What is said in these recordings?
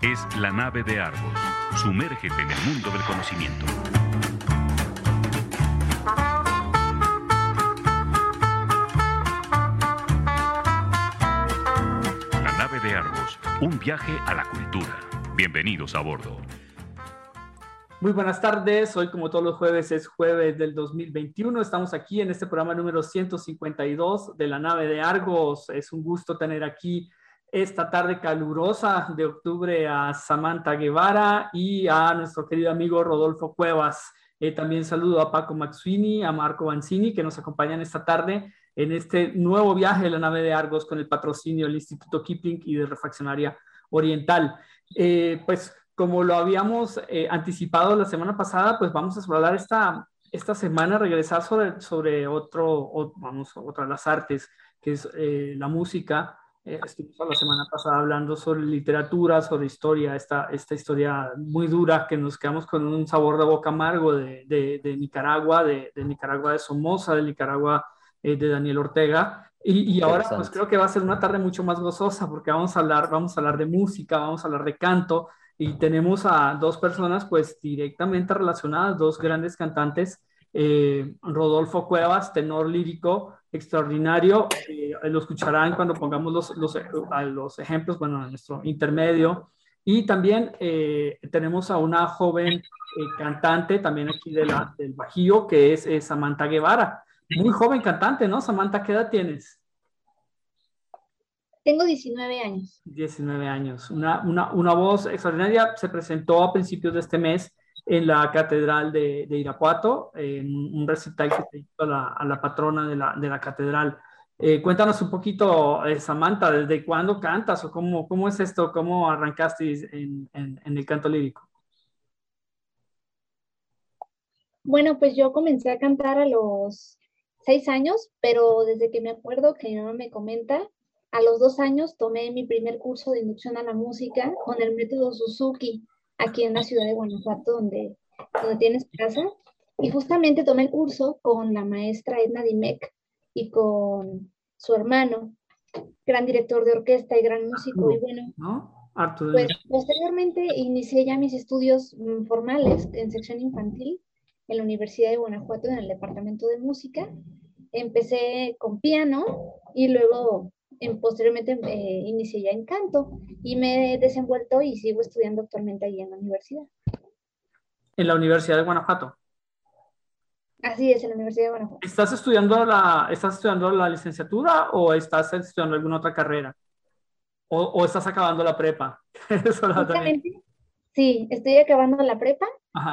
Es la nave de Argos. Sumérgete en el mundo del conocimiento. La nave de Argos. Un viaje a la cultura. Bienvenidos a bordo. Muy buenas tardes, hoy como todos los jueves es jueves del 2021, estamos aquí en este programa número 152 de la nave de Argos, es un gusto tener aquí esta tarde calurosa de octubre a Samantha Guevara y a nuestro querido amigo Rodolfo Cuevas. Eh, también saludo a Paco Maxuini, a Marco Banzini, que nos acompañan esta tarde en este nuevo viaje de la nave de Argos con el patrocinio del Instituto Kipling y de Refaccionaria Oriental. Eh, pues como lo habíamos eh, anticipado la semana pasada, pues vamos a explorar esta, esta semana, regresar sobre, sobre otro, vamos, otra de las artes, que es la música eh, estuvimos la semana pasada hablando sobre literatura, sobre historia, esta, esta historia muy dura que nos quedamos con un sabor de boca amargo de, de, Nicaragua, de, Nicaragua de Somoza, de Nicaragua eh, de Daniel Ortega. Y, y ahora pues creo que va a ser una tarde mucho más gozosa porque vamos a hablar, vamos a hablar de música, vamos a hablar de canto y tenemos a dos personas pues directamente relacionadas, dos grandes cantantes, eh, Rodolfo Cuevas, tenor lírico, extraordinario. Eh, lo escucharán cuando pongamos los, los, los, ejemplos, bueno, en nuestro intermedio. Y también eh, tenemos a una joven eh, cantante, también aquí de la, del Bajío, que es, Samantha Guevara. Muy joven cantante, ¿no? Samantha, ¿qué edad tienes? Tengo 19 años. 19 años. Una, una, una voz extraordinaria. Se presentó a principios de este mes en la Catedral de, Irapuato, en un recital que se hizo a la, patrona de la, de la catedral. Eh, cuéntanos un poquito, eh, Samantha, ¿desde cuándo cantas o cómo, cómo es esto? ¿Cómo arrancaste en, en, el canto lírico? Bueno, pues yo comencé a cantar a los seis años, pero desde que me acuerdo que mi mamá me comenta, a los dos años tomé mi primer curso de inducción a la música con el método Suzuki aquí en la ciudad de Guanajuato, donde, donde tienes casa. Y justamente tomé el curso con la maestra Edna Dimec y con su hermano, gran director de orquesta y gran músico. y bueno, pues posteriormente inicié ya mis estudios mm, formales en sección infantil en la Universidad de Guanajuato en el departamento de música. Empecé con piano y luego posteriormente eh, inicié ya en canto y me he desenvuelto y sigo estudiando actualmente ahí en la universidad. ¿En la Universidad de Guanajuato? Así es, en la Universidad de Guanajuato. ¿Estás estudiando la, estás estudiando la licenciatura o estás estudiando alguna otra carrera? ¿O, o estás acabando la prepa? sí, estoy acabando la prepa,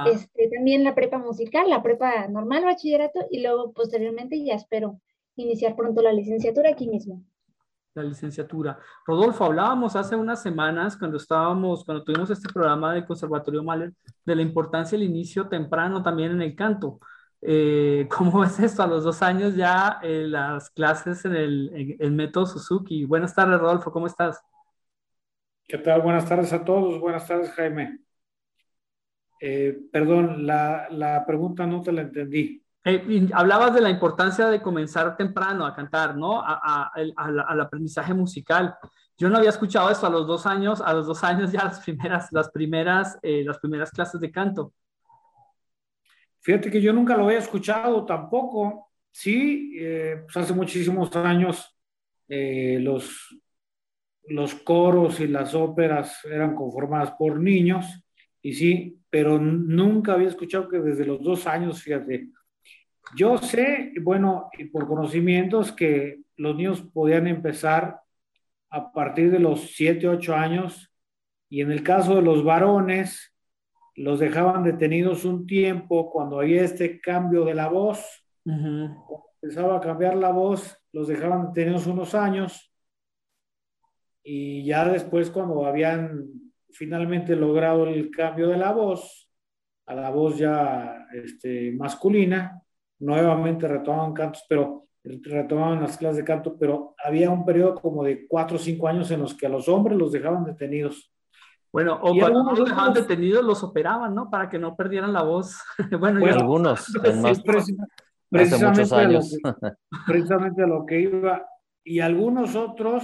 este, también la prepa musical, la prepa normal, bachillerato, y luego posteriormente ya espero iniciar pronto la licenciatura aquí mismo la licenciatura. Rodolfo, hablábamos hace unas semanas cuando estábamos, cuando tuvimos este programa del Conservatorio Mahler, de la importancia del inicio temprano también en el canto. Eh, ¿Cómo es esto? A los dos años ya eh, las clases en el, método Suzuki. Buenas tardes, Rodolfo, ¿cómo estás? ¿Qué tal? Buenas tardes a todos. Buenas tardes, Jaime. Eh, perdón, la, la pregunta no te la entendí. Eh, hablabas de la importancia de comenzar temprano a cantar, ¿no? A, al aprendizaje musical. Yo no había escuchado esto a los dos años, a los dos años ya las primeras, las primeras, eh, las primeras clases de canto. Fíjate que yo nunca lo había escuchado tampoco. Sí, eh, pues hace muchísimos años los, los coros y las óperas eran conformadas por niños, y sí, pero nunca había escuchado que desde los dos años, fíjate, yo sé, bueno, y por conocimientos, que los niños podían empezar a partir de los 7, 8 años, y en el caso de los varones, los dejaban detenidos un tiempo cuando había este cambio de la voz. Empezaba a cambiar la voz, los dejaban detenidos unos años, y ya después, cuando habían finalmente logrado el cambio de la voz, a la voz ya este, masculina, nuevamente retomaban cantos, pero retomaban las clases de canto, pero había un periodo como de cuatro o cinco años en los que a los hombres los dejaban detenidos. Bueno, o cuando los dejaban detenidos, los operaban, ¿no? Para que no perdieran la voz. bueno, algunos, precisamente, muchos años. A lo, precisamente a lo que iba. Y algunos otros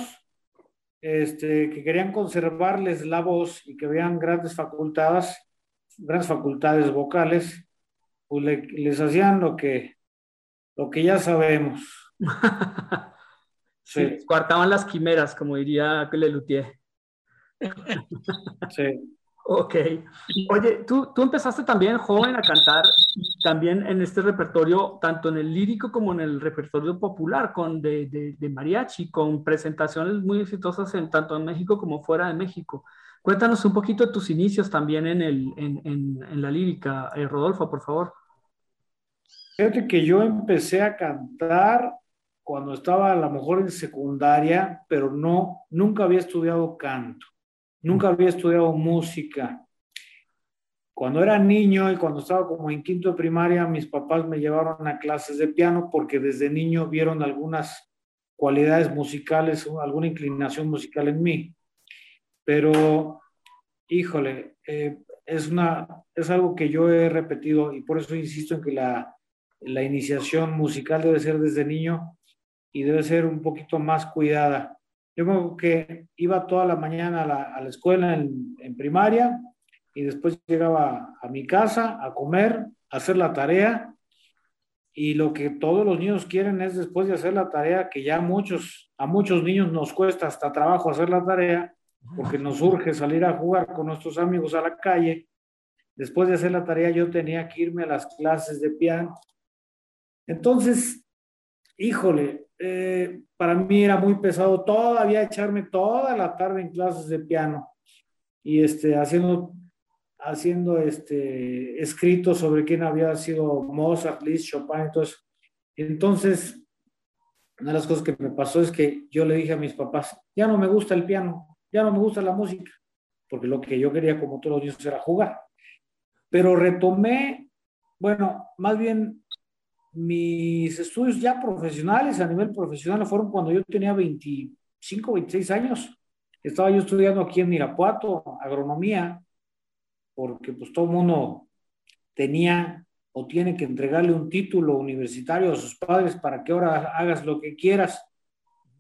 este, que querían conservarles la voz y que vean grandes facultades, grandes facultades vocales, pues les hacían lo que, lo que ya sabemos. sí, cuartaban las quimeras, como diría Lelutier. sí. Ok. Oye, tú, tú empezaste también joven a cantar, también en este repertorio, tanto en el lírico como en el repertorio popular, con de, de, mariachi, con presentaciones muy exitosas en, tanto en México como fuera de México. Cuéntanos un poquito de tus inicios también en, el, en, en, en la lírica, eh, Rodolfo, por favor. Fíjate que yo empecé a cantar cuando estaba a lo mejor en secundaria, pero no, nunca había estudiado canto. Nunca había estudiado música. Cuando era niño y cuando estaba como en quinto de primaria, mis papás me llevaron a clases de piano porque desde niño vieron algunas cualidades musicales, alguna inclinación musical en mí. Pero, híjole, eh, es, una, es algo que yo he repetido y por eso insisto en que la, la iniciación musical debe ser desde niño y debe ser un poquito más cuidada. Yo creo que iba toda la mañana a la, escuela en, en, primaria y después llegaba a mi casa a comer, a hacer la tarea. Y lo que todos los niños quieren es después de hacer la tarea, que ya muchos, a muchos niños nos cuesta hasta trabajo hacer la tarea, porque nos urge salir a jugar con nuestros amigos a la calle. Después de hacer la tarea yo tenía que irme a las clases de piano. Entonces, híjole, eh, para mí era muy pesado todavía echarme toda la tarde en clases de piano y este, haciendo, haciendo este, escritos sobre quién había sido Mozart, Liszt, Chopin, entonces, entonces, una de las cosas que me pasó es que yo le dije a mis papás, ya no me gusta el piano, ya no me gusta la música, porque lo que yo quería como todos los días era jugar. Pero retomé, bueno, más bien mis estudios ya profesionales, a nivel profesional, fueron cuando yo tenía 25, 26 años. Estaba yo estudiando aquí en Mirapuato, agronomía, porque pues todo mundo tenía o tiene que entregarle un título universitario a sus padres para que ahora hagas lo que quieras.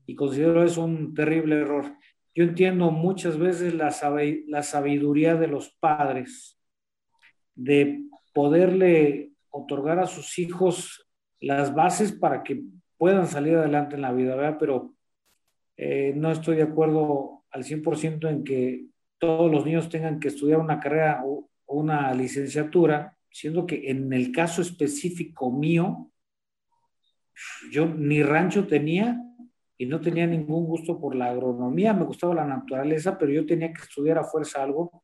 Y considero eso un terrible error. Yo entiendo muchas veces la, la sabiduría de los padres de poderle otorgar a sus hijos las bases para que puedan salir adelante en la vida, ¿verdad? Pero eh, no estoy de acuerdo al 100% en que todos los niños tengan que estudiar una carrera o una licenciatura, siendo que en el caso específico mío, yo ni rancho tenía y no tenía ningún gusto por la agronomía, me gustaba la naturaleza, pero yo tenía que estudiar a fuerza algo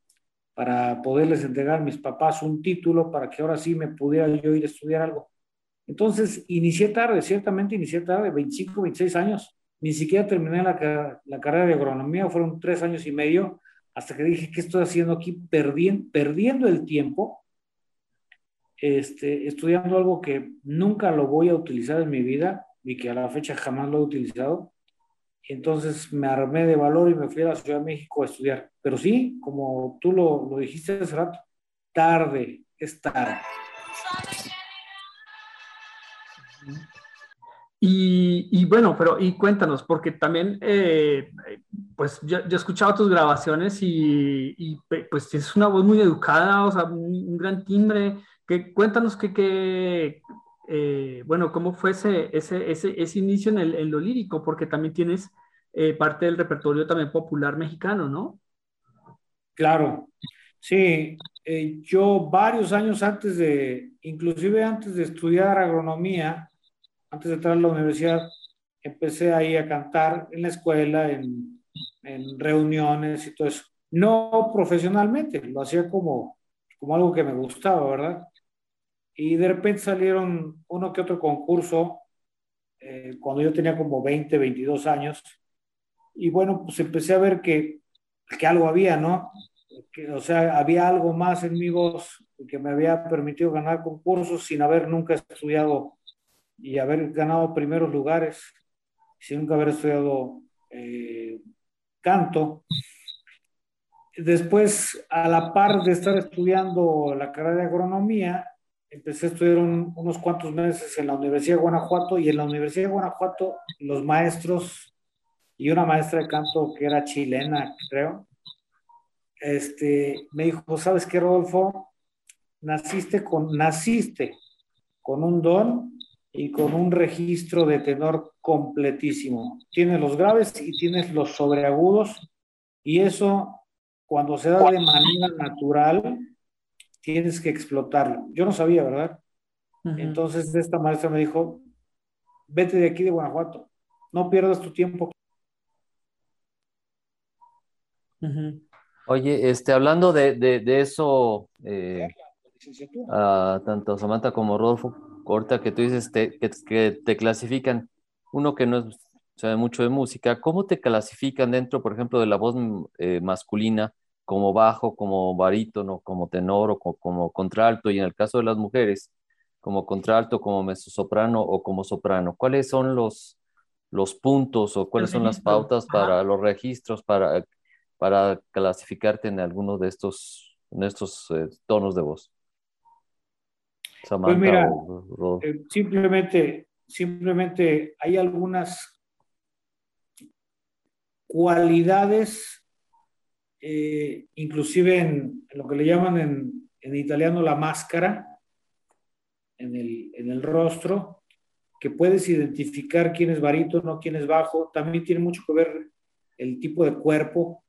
para poderles entregar a mis papás un título para que ahora sí me pudiera yo ir a estudiar algo. Entonces, inicié tarde, ciertamente inicié tarde, 25, 26 años. Ni siquiera terminé la, la carrera de agronomía, fueron tres años y medio, hasta que dije, ¿qué estoy haciendo aquí? Perdiendo, perdiendo el tiempo, este, estudiando algo que nunca lo voy a utilizar en mi vida y que a la fecha jamás lo he utilizado. Entonces me armé de valor y me fui a la Ciudad de México a estudiar. Pero sí, como tú lo, lo dijiste hace rato, tarde, es tarde. Y, bueno, pero y cuéntanos, porque también, eh, pues yo, he escuchado tus grabaciones y, pues tienes una voz muy educada, o sea, un, gran timbre. Que, cuéntanos que, eh, bueno, cómo fue ese, ese, ese, inicio en, el, lo lírico, porque también tienes eh, parte del repertorio también popular mexicano, ¿no? Claro, sí. yo varios años antes de, inclusive antes de estudiar agronomía, antes de entrar a la universidad, empecé ahí a cantar en la escuela, en, en reuniones y todo eso. No profesionalmente, lo hacía como, como algo que me gustaba, ¿verdad? Y de repente salieron uno que otro concurso eh, cuando yo tenía como 20, 22 años. Y bueno, pues empecé a ver que, que algo había, ¿no? Que, o sea, había algo más en mi voz que me había permitido ganar concursos sin haber nunca estudiado y haber ganado primeros lugares sin nunca haber estudiado eh, canto. Después, a la par de estar estudiando la carrera de agronomía, empecé a estudiar unos cuantos meses en la Universidad de Guanajuato y en la Universidad de Guanajuato los maestros y una maestra de canto que era chilena, creo, este, me dijo, ¿sabes qué, Rodolfo? Naciste con, naciste con un don y con un registro de tenor completísimo. Tienes los graves y tienes los sobreagudos y eso cuando se da de manera natural tienes que explotarlo. Yo no sabía, ¿verdad? Entonces esta maestra me dijo, vete de aquí de Guanajuato, no pierdas tu tiempo. Oye, este, hablando de, de, eso, eh, tanto Samantha como Rodolfo, corta que tú dices que, que, te clasifican, uno que no sabe mucho de música, ¿cómo te clasifican dentro, por ejemplo, de la voz eh, masculina, como bajo, como barítono, como tenor o como, como contralto, y en el caso de las mujeres, como contralto, como mezzosoprano o como soprano? ¿Cuáles son los, los puntos o cuáles son las pautas para los registros para para clasificarte en alguno de estos, estos eh, tonos de voz? pues mira, eh, simplemente, simplemente hay algunas cualidades, eh, inclusive en, lo que le llaman en, en italiano la máscara, en el, en el, rostro, que puedes identificar quién es barítono, quién es bajo. También tiene mucho que ver el tipo de cuerpo.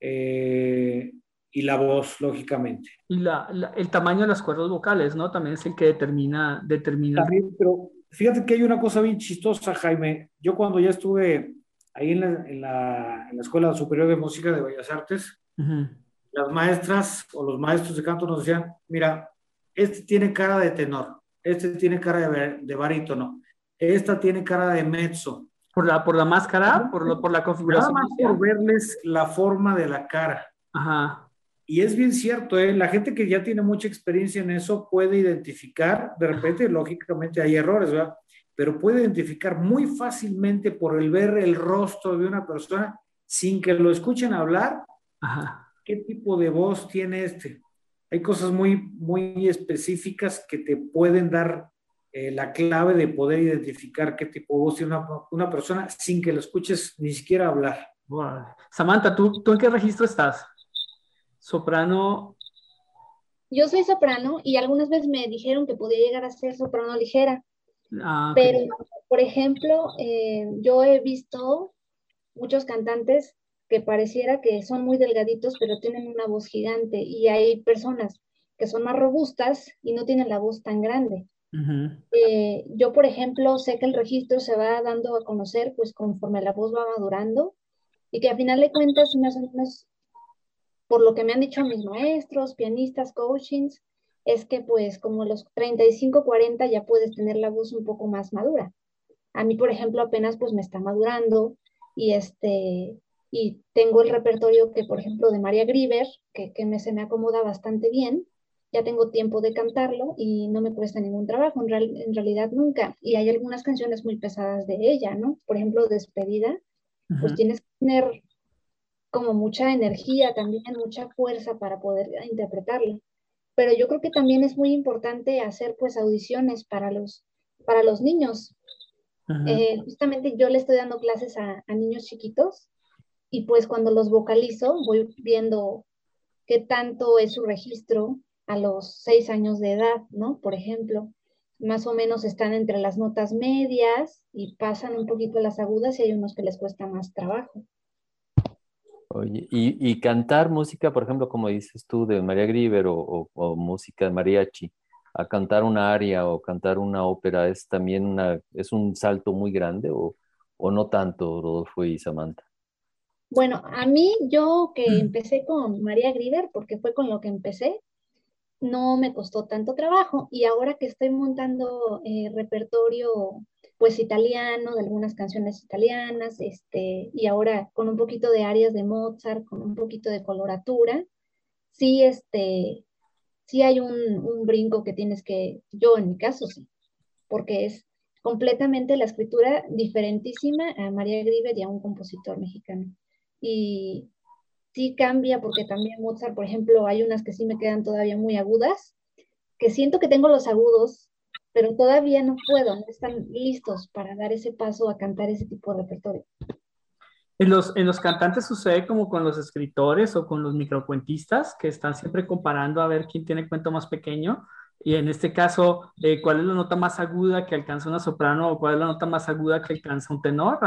Eh, y la voz, lógicamente. Y la, el tamaño de las cuerdas vocales, ¿no? También es el que determina... determina... También, pero fíjate que hay una cosa bien chistosa, Jaime. Yo cuando ya estuve ahí en la, en la, en la Escuela Superior de Música de Bellas Artes, las maestras o los maestros de canto nos decían, mira, este tiene cara de tenor, este tiene cara de, de barítono, esta tiene cara de mezzo, ¿Por la, por la máscara? ¿Por, por la configuración? Nada más por verles la forma de la cara. Ajá. Y es bien cierto, ¿eh? la gente que ya tiene mucha experiencia en eso puede identificar, de repente, lógicamente hay errores, ¿verdad? Pero puede identificar muy fácilmente por el ver el rostro de una persona sin que lo escuchen hablar, Ajá. qué tipo de voz tiene este. Hay cosas muy, muy específicas que te pueden dar eh, la clave de poder identificar qué tipo de voz tiene una, persona sin que lo escuches ni siquiera hablar. Samantha, ¿tú, ¿tú en qué registro estás? Soprano. Yo soy soprano y algunas veces me dijeron que podía llegar a ser soprano ligera. Ah, Pero, por ejemplo, eh, yo he visto muchos cantantes que pareciera que son muy delgaditos, pero tienen una voz gigante. Y hay personas que son más robustas y no tienen la voz tan grande. Eh, yo, por ejemplo, sé que el registro se va dando a conocer pues conforme la voz va madurando y que a final de cuentas, más o menos, por lo que me han dicho mis maestros, pianistas, coachings, es que pues como los 35, 40 ya puedes tener la voz un poco más madura. A mí, por ejemplo, apenas pues me está madurando y este y tengo el repertorio que, por ejemplo, de María Grieber, que, que me, se me acomoda bastante bien, ya tengo tiempo de cantarlo y no me cuesta ningún trabajo, en, realidad nunca. Y hay algunas canciones muy pesadas de ella, ¿no? Por ejemplo, Despedida, pues tienes que tener como mucha energía también, mucha fuerza para poder interpretarla. Pero yo creo que también es muy importante hacer pues audiciones para los, para los niños. Eh, justamente yo le estoy dando clases a, a niños chiquitos y pues cuando los vocalizo voy viendo qué tanto es su registro, a los seis años de edad, ¿no? Por ejemplo, más o menos están entre las notas medias y pasan un poquito las agudas y hay unos que les cuesta más trabajo. Oye, y, cantar música, por ejemplo, como dices tú, de María Grieber o, música de mariachi, a cantar una aria o cantar una ópera, ¿es también una, es un salto muy grande o, o no tanto, Rodolfo y Samantha? Bueno, a mí yo que mm. empecé con María Grieber, porque fue con lo que empecé, no me costó tanto trabajo y ahora que estoy montando eh, repertorio pues italiano, de algunas canciones italianas, este, y ahora con un poquito de áreas de Mozart, con un poquito de coloratura, sí, este, sí hay un, un brinco que tienes que, yo en mi caso sí, porque es completamente la escritura diferentísima a María Griver y a un compositor mexicano. Y, sí cambia porque también Mozart, por ejemplo, hay unas que sí me quedan todavía muy agudas, que siento que tengo los agudos, pero todavía no puedo, no están listos para dar ese paso a cantar ese tipo de repertorio. En los, en los cantantes sucede como con los escritores o con los microcuentistas que están siempre comparando a ver quién tiene cuento más pequeño. Y en este caso, eh, ¿cuál es la nota más aguda que alcanza una soprano o cuál es la nota más aguda que alcanza un tenor?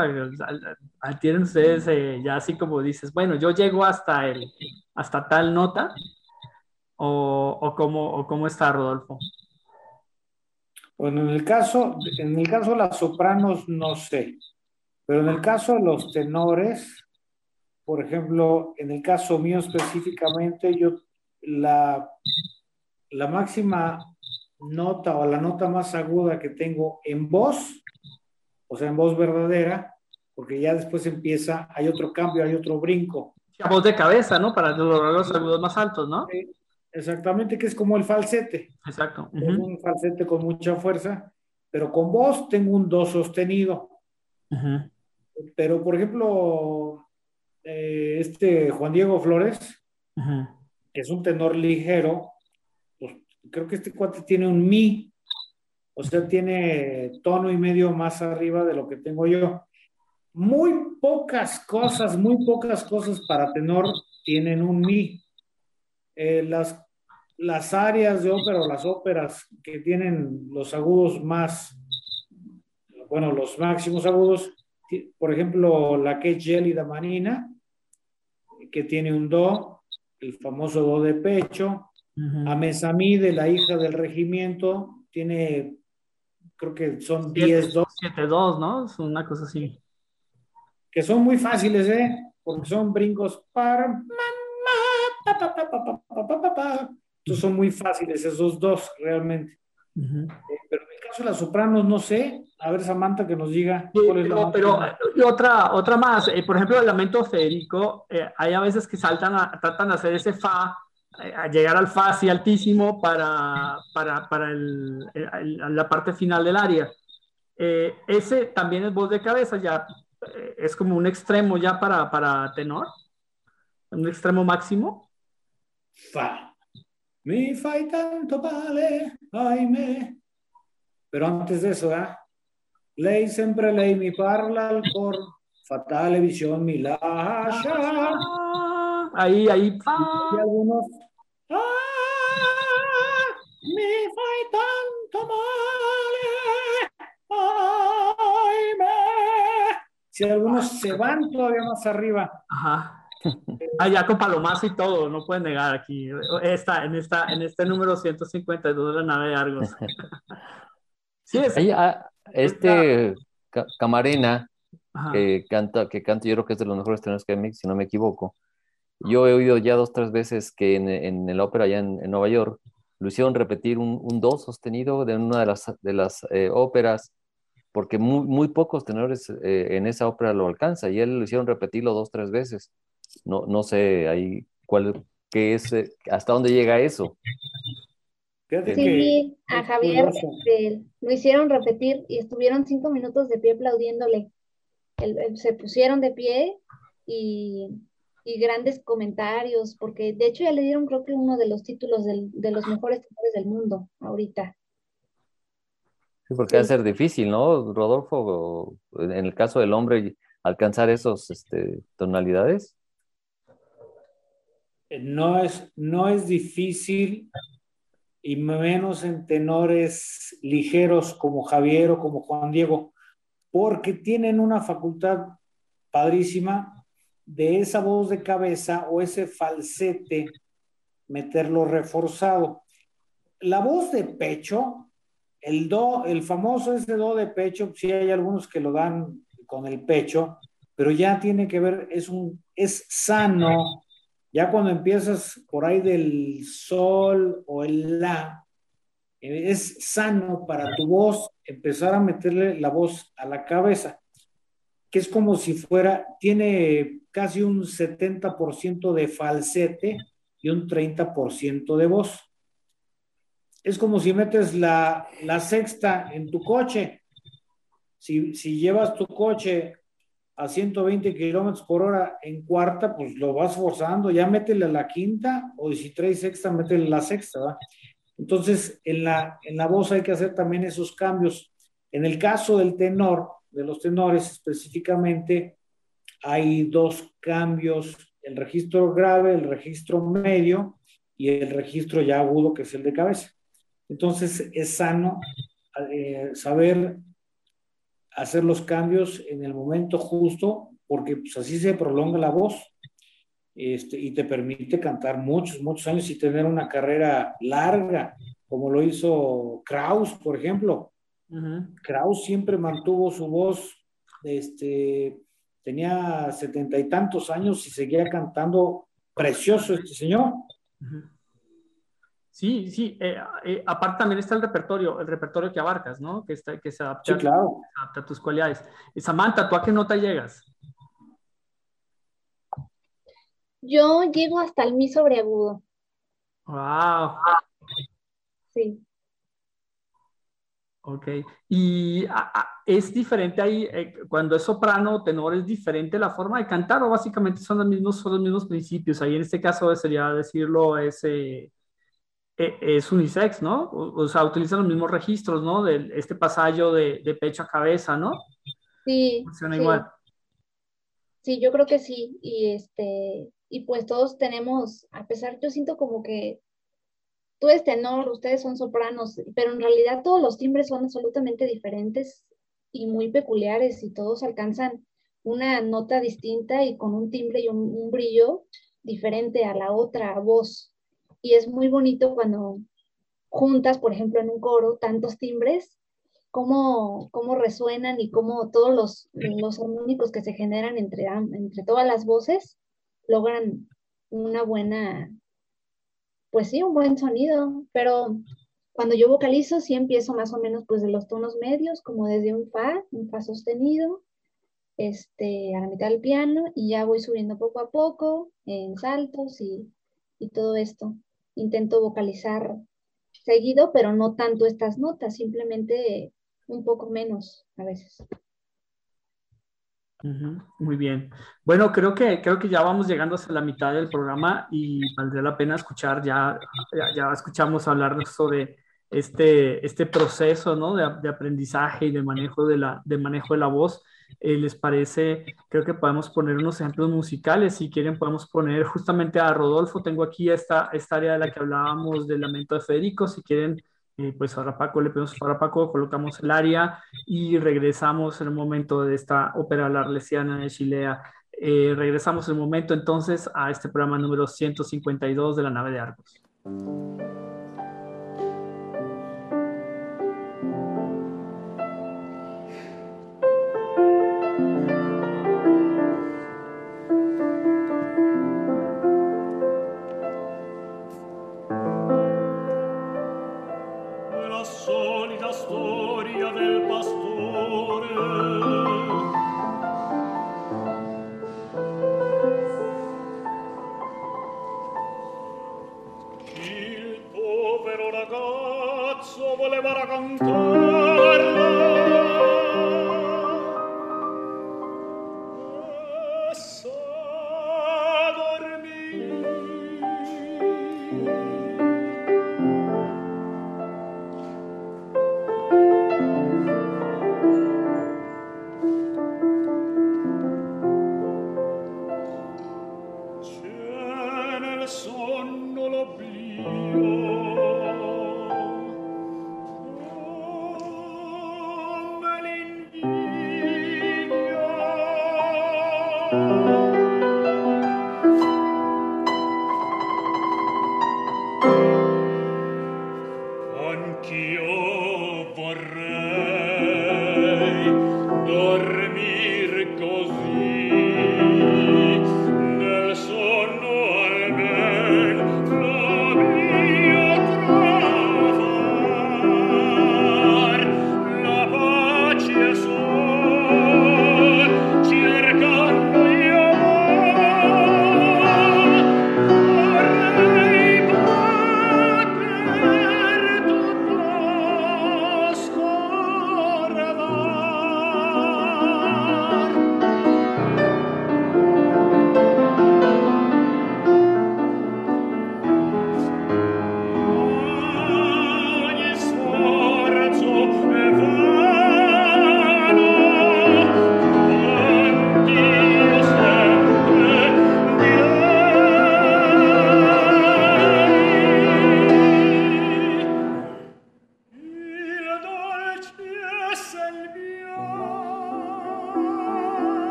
Tienen ustedes eh, ya así como dices, bueno, yo llego hasta, el, hasta tal nota o, o, cómo, o cómo está Rodolfo? Bueno, en el caso, en el caso de las sopranos no sé. Pero en el caso de los tenores, por ejemplo, en el caso mío específicamente, yo la, la máxima nota o la nota más aguda que tengo en voz, o sea, en voz verdadera, porque ya después empieza, hay otro cambio, hay otro brinco. La voz de cabeza, ¿no? Para lograr los agudos más altos, ¿no? exactamente, que es como el falsete. Exacto. un falsete con mucha fuerza, pero con voz tengo un do sostenido. Pero, por ejemplo, eh, este Juan Diego Flores, que es un tenor ligero, creo que este cuate tiene un mi, o sea, tiene tono y medio más arriba de lo que tengo yo. Muy pocas cosas, muy pocas cosas para tenor tienen un mi. Eh, las, las áreas de ópera o las óperas que tienen los agudos más, bueno, los máximos agudos, por ejemplo, la que es Gélida Manina, que tiene un do, el famoso do de pecho. Uh de la hija del regimiento, tiene, creo que son 10 do. 7 dos, ¿no? Es una cosa así. Que son muy fáciles, ¿eh? Porque son brincos para... Entonces son muy fáciles esos dos, realmente. Pero de las sopranos no sé. A ver, Samantha, que nos diga. pero, otra, otra más. Eh, por ejemplo, el lamento Federico, eh, hay a veces que saltan tratan de hacer ese fa, eh, a llegar al fa así altísimo para, para, para el, la parte final del área. ese también es voz de cabeza, ya es como un extremo ya para, para tenor, un extremo máximo. Fa. Mi fai tanto vale, ay me. Pero antes de eso, ¿eh? Lei sempre lei mi parla al cor, fatale visión mi lascia. Ahí, ahí. Y algunos. ¡Ah! Mi fai tanto male. Ay, me. Si algunos se van todavía más arriba. Ajá. Allá ah, con palomazo y todo, no pueden negar aquí. Esta, en, esta, en este número 152 de la nave de Argos. Ah, este Camarena, que canta, que canta, yo creo que es de los mejores tenores que hay, si no me equivoco. Yo he oído ya dos, tres veces que en, en, la ópera allá en, Nueva York lo hicieron repetir un, un, do sostenido de una de las, de las eh, óperas, porque muy, muy pocos tenores eh, en esa ópera lo alcanza, y él lo hicieron repetirlo dos, tres veces. No, no sé ahí cuál, qué es, eh, hasta dónde llega eso sí, a Javier este, lo hicieron repetir y estuvieron cinco minutos de pie aplaudiéndole. se pusieron de pie y, grandes comentarios, porque de hecho ya le dieron creo que uno de los títulos de los mejores tenores del mundo ahorita. Sí, porque va a ser difícil, ¿no, Rodolfo? En el caso del hombre, alcanzar esos este, tonalidades. No es, no es difícil y menos en tenores ligeros como Javier o como Juan Diego, porque tienen una facultad padrísima de esa voz de cabeza o ese falsete, meterlo reforzado. La voz de pecho, el do, el famoso ese do de pecho, sí hay algunos que lo dan con el pecho, pero ya tiene que ver, es un, es sano ya cuando empiezas por ahí del sol o el la, eh, es sano para tu voz empezar a meterle la voz a la cabeza, que es como si fuera, tiene casi un 70% de falsete y un 30% de voz. Es como si metes la, sexta en tu coche. Si, si llevas tu coche a 120 kilómetros por hora en cuarta, pues lo vas forzando, ya métele la quinta, o si traes sexta, métele la sexta, ¿va? Entonces, en la, en la voz hay que hacer también esos cambios. En el caso del tenor, de los tenores específicamente, hay dos cambios, el registro grave, el registro medio y el registro ya agudo, que es el de cabeza. Entonces es sano eh, saber hacer los cambios en el momento justo, porque pues, así se prolonga la voz este, y te permite cantar muchos, muchos años y tener una carrera larga, como lo hizo Kraus, por ejemplo. Kraus siempre mantuvo su voz, este, tenía setenta y tantos años y seguía cantando precioso este señor. Sí, sí. Eh, eh, aparte también está el repertorio, el repertorio que abarcas, ¿no? Que, está, que se adapta, claro. a tus cualidades. Y Samantha, ¿tú a qué nota llegas? Yo llego hasta el mi sobreagudo. Wow. Sí. Ok. Y es diferente ahí, eh, cuando es soprano o tenor, es diferente la forma de cantar o básicamente son los mismos, son los mismos principios. Ahí en este caso sería decirlo, ese e, es unisex, ¿no? O, sea, utilizan los mismos registros, ¿no? De este pasallo de, pecho a cabeza, ¿no? Sí. Funciona igual. Sí, yo creo que sí. Y este, y pues todos tenemos, a pesar, yo siento como que tú eres tenor, ustedes son sopranos, pero en realidad todos los timbres son absolutamente diferentes y muy peculiares y todos alcanzan una nota distinta y con un timbre y un brillo diferente a la otra voz y es muy bonito cuando juntas, por ejemplo, en un coro, tantos timbres, cómo, cómo resuenan y cómo todos los, los armónicos que se generan entre, entre todas las voces logran una buena, pues sí, un buen sonido, pero cuando yo vocalizo sí empiezo más o menos pues de los tonos medios, como desde un fa, un fa sostenido, este, a la mitad del piano y ya voy subiendo poco a poco en saltos y, y todo esto intento vocalizar seguido, pero no tanto estas notas, simplemente un poco menos a veces. Muy bien. Bueno, creo que, creo que ya vamos llegando hasta la mitad del programa y valdría la pena escuchar, ya, ya, escuchamos hablar sobre este, este proceso ¿no? de, aprendizaje y de manejo de, la, de manejo de la voz. Eh, les parece, creo que podemos poner unos ejemplos musicales, si quieren podemos poner justamente a Rodolfo, tengo aquí esta, esta área de la que hablábamos del lamento de Federico, si quieren, eh, pues ahora Paco, le pedimos a Paco, colocamos el área y regresamos en un momento de esta ópera la arlesiana de Chilea. Eh, regresamos en un momento entonces a este programa número 152 de la nave de Argos.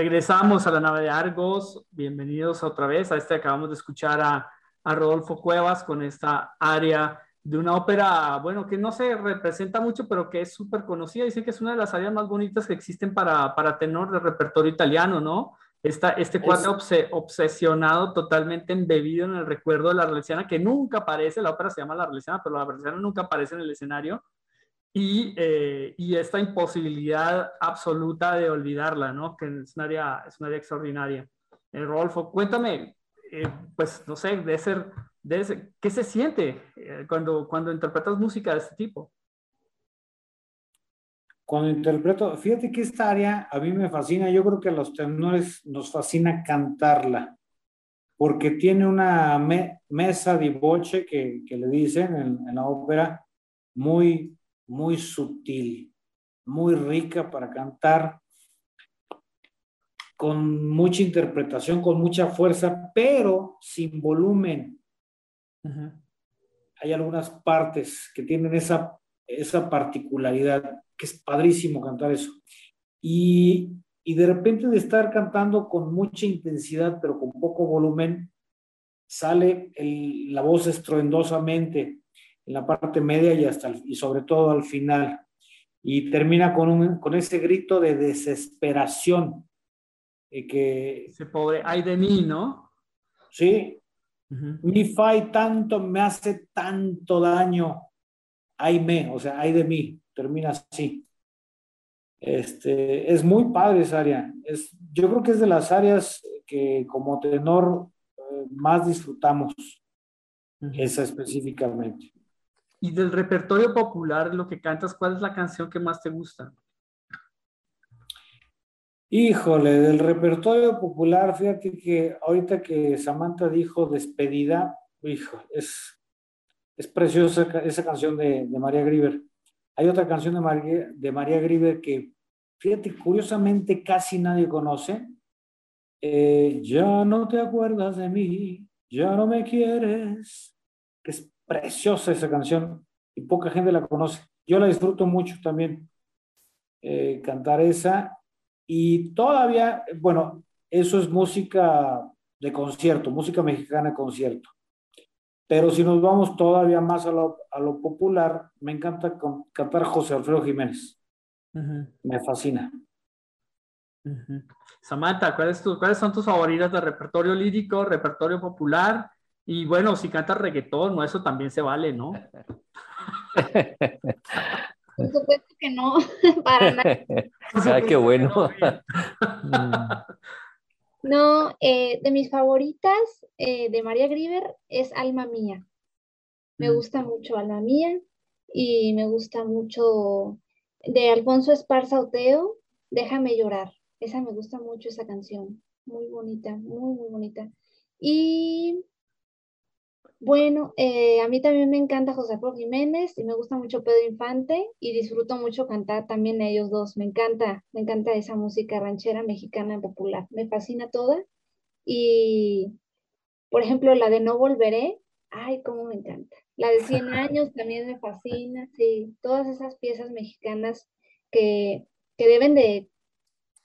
Regresamos a la nave de Argos. Bienvenidos otra vez a este. Acabamos de escuchar a, a Rodolfo Cuevas con esta área de una ópera, bueno, que no se representa mucho, pero que es súper conocida. Dicen que es una de las áreas más bonitas que existen para, para tenor de repertorio italiano, ¿no? Esta, este cuadro obsesionado, totalmente embebido en el recuerdo de la Arlesiana, que nunca aparece, la ópera se llama la Arlesiana, pero la Arlesiana nunca aparece en el escenario y, eh, y, esta imposibilidad absoluta de olvidarla, ¿no? Que es un área, es un área extraordinaria. Eh, Rodolfo, cuéntame, eh, pues, no sé, de ser, de ¿qué se siente eh, cuando, cuando interpretas música de este tipo? Cuando interpreto, fíjate que esta área a mí me fascina, yo creo que a los tenores nos fascina cantarla, porque tiene una mesa de voce que, que le dicen en, en la ópera, muy, muy sutil, muy rica para cantar, con mucha interpretación, con mucha fuerza, pero sin volumen. Hay algunas partes que tienen esa, esa particularidad, que es padrísimo cantar eso. Y, y de repente de estar cantando con mucha intensidad, pero con poco volumen, sale el, la voz estruendosamente en la parte media y, hasta y sobre todo al final. Y termina con, un, con ese grito de desesperación. Eh, que, ese pobre, ay de mí, ¿no? Sí. Mi fai tanto, me hace tanto daño. Ay me, o sea, ay de mí. Termina así. Este, es muy padre esa área. Es, yo creo que es de las áreas que como tenor eh, más disfrutamos, esa específicamente. Y del repertorio popular, lo que cantas, ¿cuál es la canción que más te gusta? Híjole, del repertorio popular, fíjate que ahorita que Samantha dijo despedida, hijo, es, es preciosa esa canción de, de María Grieber. Hay otra canción de María, de que, fíjate, curiosamente casi nadie conoce. Eh, ya no te acuerdas de mí, ya no me quieres, que es preciosa esa canción y poca gente la conoce. Yo la disfruto mucho también, eh, cantar esa. Y todavía, bueno, eso es música de concierto, música mexicana de concierto. Pero si nos vamos todavía más a lo, a lo popular, me encanta cantar José Alfredo Jiménez. Me fascina. Samantha, ¿cuáles, ¿cuáles son tus favoritas de repertorio lírico, repertorio popular y bueno, si cantas reggaetón, ¿no? Eso también se vale, ¿no? Por supuesto que no, para nada. Ah, qué bueno. No, eh, de mis favoritas eh, de María Grieber es Alma Mía. Me mm. gusta mucho Alma Mía y me gusta mucho de Alfonso Esparza Oteo, Déjame llorar. Esa me gusta mucho, esa canción. Muy bonita, muy, muy bonita. Y bueno, eh, a mí también me encanta José Pablo Jiménez y me gusta mucho Pedro Infante y disfruto mucho cantar también a ellos dos. Me encanta, me encanta esa música ranchera mexicana popular. Me fascina toda. Y, por ejemplo, la de No Volveré, ay, cómo me encanta. La de 100 años también me fascina. Sí, todas esas piezas mexicanas que, que deben de,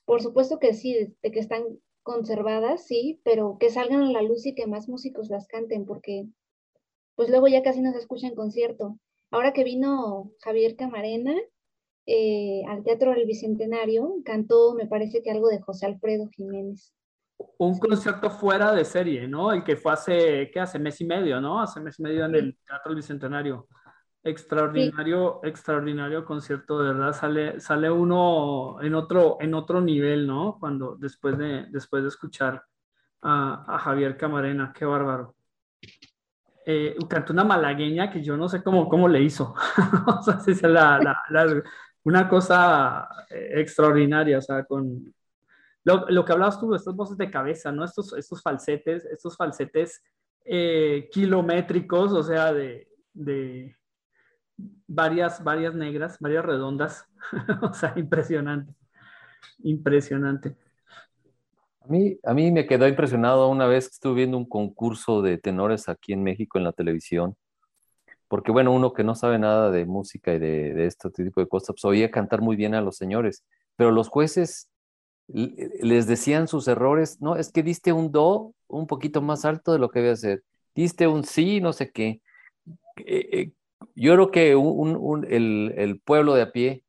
por supuesto que sí, de que están conservadas, sí, pero que salgan a la luz y que más músicos las canten, porque pues luego ya casi no se escucha en concierto. Ahora que vino Javier Camarena, eh, al Teatro del Bicentenario, cantó, me parece que algo de José Alfredo Jiménez. Un concierto fuera de serie, ¿no? El que fue hace, ¿qué hace? Mes y medio, ¿no? Hace mes y medio en el Teatro del Bicentenario. Extraordinario, extraordinario concierto, de verdad, sale, sale uno en otro, en otro nivel, ¿no? Cuando, después de, después de escuchar a, Javier Camarena, qué bárbaro. Eh, cantó una malagueña que yo no sé cómo, cómo le hizo. o sea, es la, una cosa eh, extraordinaria, o sea, con lo, lo, que hablabas tú, estas voces de cabeza, ¿no? Estos, estos falsetes, estos falsetes eh, kilométricos, o sea, de, de varias, varias negras, varias redondas, o sea, impresionante, impresionante. A mí, a mí me quedó impresionado una vez que estuve viendo un concurso de tenores aquí en México en la televisión, porque bueno, uno que no sabe nada de música y de, de este tipo de cosas, pues oía cantar muy bien a los señores, pero los jueces les decían sus errores, no, es que diste un do un poquito más alto de lo que debe ser, diste un sí, no sé qué. Eh, eh, yo creo que el, pueblo de a pie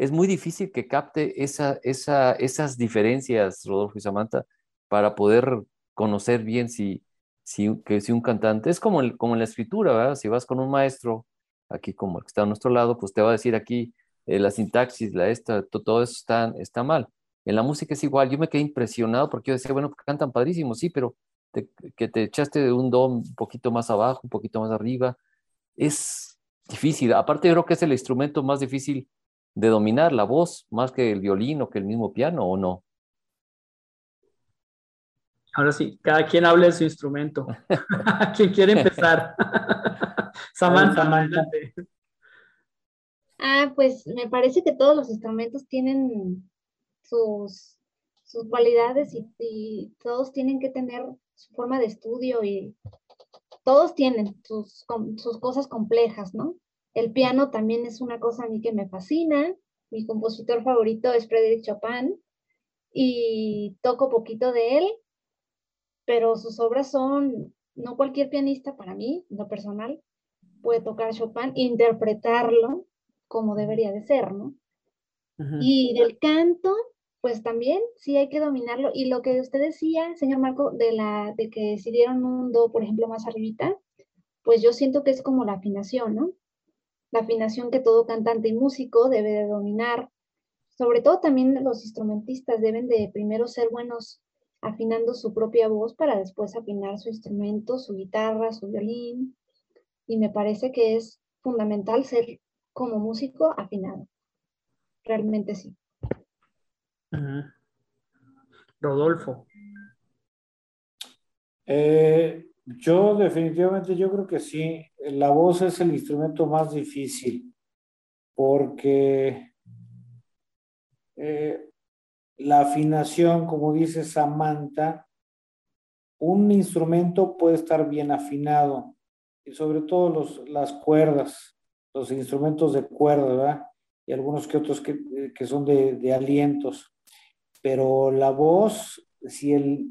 es muy difícil que capte esa, esa, esas diferencias, Rodolfo y Samantha, para poder conocer bien si, si, que si un cantante es como, el, como en la escritura, ¿verdad? Si vas con un maestro, aquí como el que está a nuestro lado, pues te va a decir aquí eh, la sintaxis, la esta, todo eso está, está mal. En la música es igual, yo me quedé impresionado porque yo decía, bueno, cantan padrísimo, sí, pero que te echaste de un do un poquito más abajo, un poquito más arriba, es difícil. Aparte, yo creo que es el instrumento más difícil de dominar, la voz, más que el violín o que el mismo piano, ¿o no? Ahora sí, cada quien hable de su instrumento. ¿Quién quiere empezar? Samantha, Samantha. Ah, pues me parece que todos los instrumentos tienen sus, sus cualidades y, todos tienen que tener su forma de estudio y todos tienen sus, sus cosas complejas, ¿no? El piano también es una cosa a mí que me fascina. Mi compositor favorito es Frédéric Chopin y toco poquito de él, pero sus obras son, no cualquier pianista para mí, lo personal, puede tocar Chopin, interpretarlo como debería de ser, ¿no? Y del canto, pues también sí hay que dominarlo. Y lo que usted decía, señor Marco, de, la, de que si dieron un do, por ejemplo, más arribita, pues yo siento que es como la afinación, ¿no? La afinación que todo cantante y músico debe de dominar. Sobre todo también los instrumentistas deben de primero ser buenos afinando su propia voz para después afinar su instrumento, su guitarra, su violín. Y me parece que es fundamental ser como músico afinado. Realmente sí. Rodolfo. Eh, yo definitivamente yo creo que sí. La voz es el instrumento más difícil porque eh, la afinación, como dice Samantha, un instrumento puede estar bien afinado y sobre todo los, las cuerdas, los instrumentos de cuerda, ¿verdad? Y algunos que otros que, que son de, de alientos pero la voz, si el,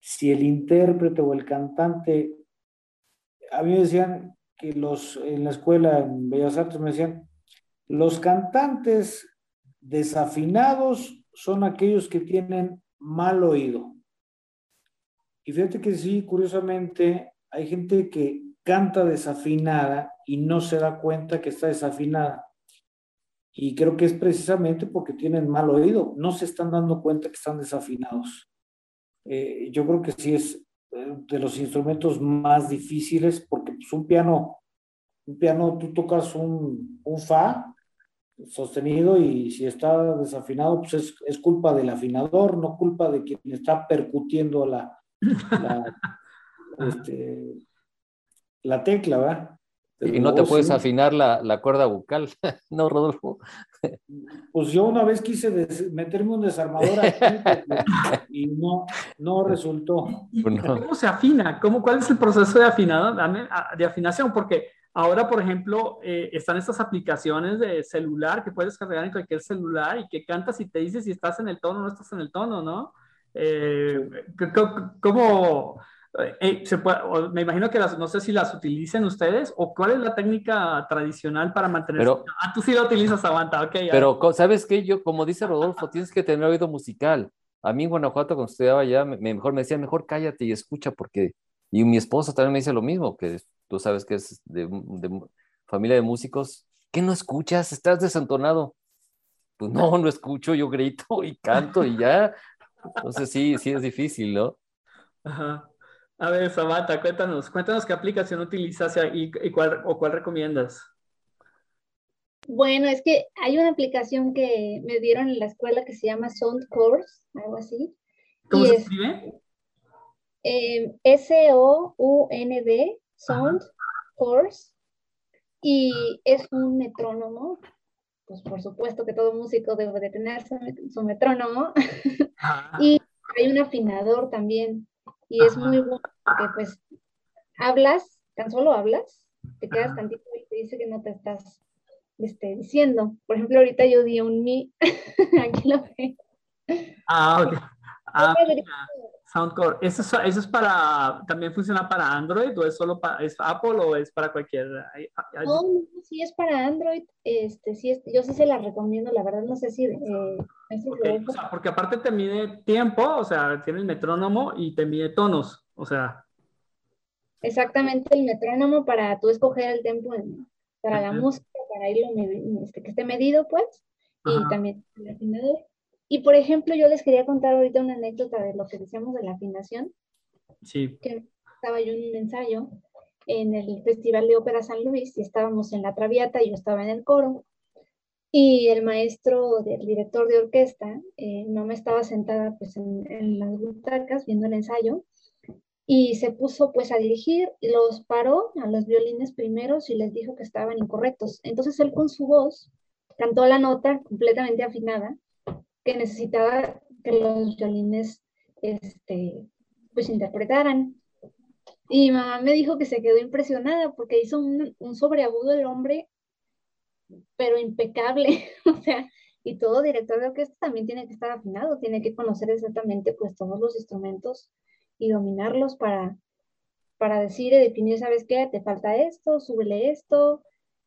si el intérprete o el cantante, a mí me decían que los, en la escuela, en Bellas Artes, me decían, los cantantes desafinados son aquellos que tienen mal oído. Y fíjate que sí, curiosamente, hay gente que canta desafinada y no se da cuenta que está desafinada. Y creo que es precisamente porque tienen mal oído, no se están dando cuenta que están desafinados. Eh, yo creo que sí es eh, de los instrumentos más difíciles porque pues, un piano, un piano, tú tocas un, un fa sostenido y si está desafinado, pues es, es, culpa del afinador, no culpa de quien está percutiendo la, la, este, la tecla, ¿verdad? Y no te puedes afinar la, la, cuerda bucal, ¿no, Rodolfo? Pues yo una vez quise meterme un desarmador aquí y no, no resultó. Pues ¿Cómo se afina? ¿Cómo, ¿Cuál es el proceso de, afinado, de afinación? Porque ahora, por ejemplo, eh, están estas aplicaciones de celular que puedes cargar en cualquier celular y que cantas y te dice si estás en el tono o no estás en el tono, ¿no? Eh, ¿Cómo...? Eh, se puede, me imagino que las, no sé si las utilicen ustedes o cuál es la técnica tradicional para mantener. Pero, ah, tú sí la utilizas, Aguanta, ok. Pero, ¿sabes qué? Yo, como dice Rodolfo, tienes que tener oído musical. A mí en Guanajuato, cuando estudiaba allá, me, mejor me decía, mejor cállate y escucha, porque. Y mi esposa también me dice lo mismo, que tú sabes que es de, de familia de músicos. ¿Qué no escuchas? Estás desentonado. Pues no, no escucho, yo grito y canto y ya. Entonces sí, sí es difícil, ¿no? Ajá. A ver, Samantha, cuéntanos, cuéntanos qué aplicación utilizas y, cuál, o cuál recomiendas. Bueno, es que hay una aplicación que me dieron en la escuela que se llama Sound Course, algo así. ¿Cómo se escribe? Eh, S-O-U-N-D, Sound Course, y es un metrónomo. Pues por supuesto que todo músico debe de tener su, metrónomo. y hay un afinador también y es muy bueno porque pues hablas, tan solo hablas, te quedas tantito y te dice que no te estás este, diciendo. Por ejemplo, ahorita yo di un mi, aquí lo ve. Ah, ok. Ah, Soundcore. ¿Eso es, ¿Eso es para, también funciona para Android o es solo para, es Apple o es para cualquier? No, sí es para Android. Este, sí es, yo sí se la recomiendo, la verdad no sé si... Eh, porque aparte te mide tiempo, o sea, tiene el metrónomo y te mide tonos, o sea... Exactamente, el metrónomo para tú escoger el tempo para la música, para irlo, este, que esté medido, pues, y también el afinador. Y por ejemplo, yo les quería contar ahorita una anécdota de lo que decíamos de la afinación. Sí. Que estaba yo en un ensayo en el Festival de Ópera San Luis y estábamos en la Traviata y yo estaba en el coro. Y el maestro, el director de orquesta, eh, no me estaba sentada pues en, en, las butacas viendo el ensayo y se puso pues a dirigir, los paró a los violines primeros y les dijo que estaban incorrectos. Entonces él con su voz cantó la nota completamente afinada que necesitaba que los violines este, pues interpretaran. Y mamá me dijo que se quedó impresionada porque hizo un, un sobreagudo el hombre, pero impecable. o sea, y todo director de orquesta también tiene que estar afinado, tiene que conocer exactamente pues todos los instrumentos y dominarlos para, para decir y definir, ¿sabes qué? Te falta esto, súbele esto,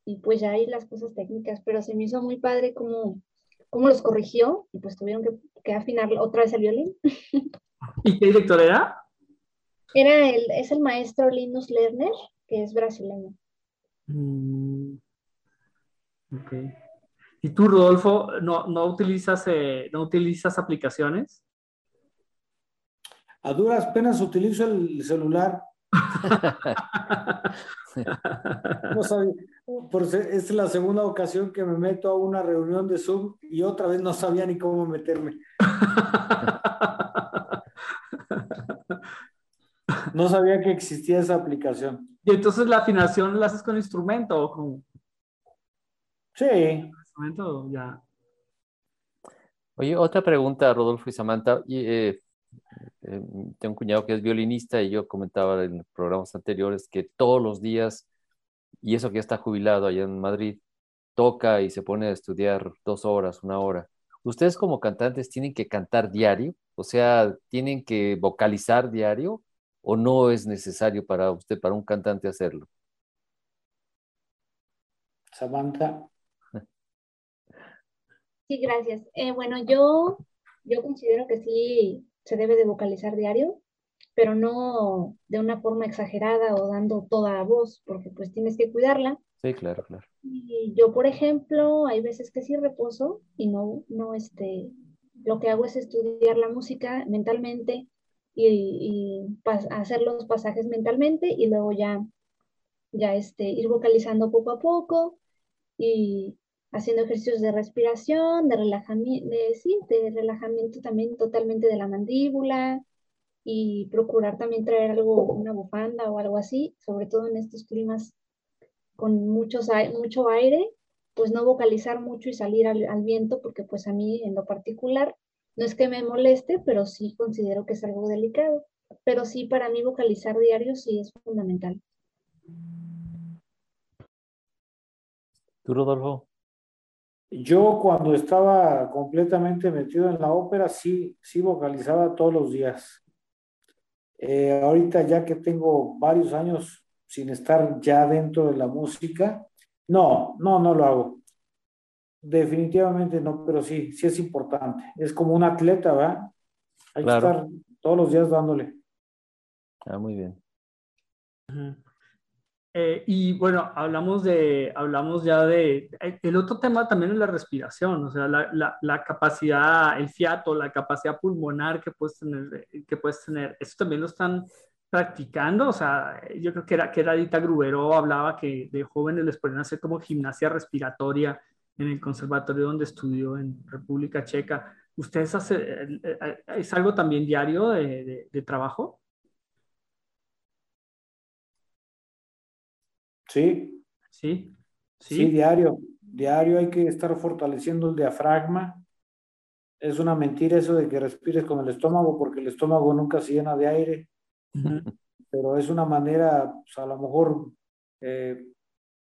y pues ya hay las cosas técnicas, pero se me hizo muy padre como cómo los corrigió y pues tuvieron que, que afinar otra vez el violín. ¿Y qué director era? Era el, es el maestro Linus Lerner, que es brasileño. Mm, ok. ¿Y tú, Rodolfo, no, no, utilizas, eh, no utilizas aplicaciones? A duras penas utilizo el celular. no sabía, por es la segunda ocasión que me meto a una reunión de Zoom y otra vez no sabía ni cómo meterme. No sabía que existía esa aplicación. ¿Y entonces la afinación la haces con instrumento o con... Sí. Instrumento, ya. Oye, otra pregunta, Rodolfo y Samantha. Y, eh, eh, tengo un cuñado que es violinista y yo comentaba en programas anteriores que todos los días, y eso que ya está jubilado allá en Madrid, toca y se pone a estudiar dos horas, una hora. ¿Ustedes como cantantes tienen que cantar diario? O sea, ¿tienen que vocalizar diario o no es necesario para usted, para un cantante hacerlo? Samantha. Sí, gracias. Eh, bueno, yo, yo considero que sí se debe de vocalizar diario, pero no de una forma exagerada o dando toda la voz, porque pues tienes que cuidarla. Sí, claro, claro. Y yo, por ejemplo, hay veces que sí reposo y no, no, este, lo que hago es estudiar la música mentalmente y, hacer los pasajes mentalmente y luego ya, ya este, ir vocalizando poco a poco y, haciendo ejercicios de respiración, de relajamiento, de, sí, de relajamiento también totalmente de la mandíbula y procurar también traer algo, una bufanda o algo así, sobre todo en estos climas con muchos, mucho aire, pues no vocalizar mucho y salir al, al viento, porque pues a mí en lo particular no es que me moleste, pero sí considero que es algo delicado. Pero sí, para mí vocalizar diario sí es fundamental. ¿Tú, Rodolfo? Yo cuando estaba completamente metido en la ópera, sí, sí vocalizaba todos los días. Eh, ahorita ya que tengo varios años sin estar ya dentro de la música, no, no, no lo hago. Definitivamente no, pero sí, sí es importante. Es como un atleta, ¿verdad? Hay que estar todos los días dándole. Ah, muy bien. Eh, y bueno, hablamos de, hablamos ya de, eh, el otro tema también es la respiración, o sea, la, la, la, capacidad, el fiato, la capacidad pulmonar que puedes tener, que puedes tener, eso también lo están practicando, o sea, yo creo que era, que era Dita Grubero, hablaba que de jóvenes les ponían hacer como gimnasia respiratoria en el conservatorio donde estudió en República Checa. ¿Ustedes hace, eh, es algo también diario de, de trabajo? Sí. Sí. Sí, diario. Diario hay que estar fortaleciendo el diafragma. Es una mentira eso de que respires con el estómago, porque el estómago nunca se llena de aire. Pero es una manera, pues, a lo mejor, eh,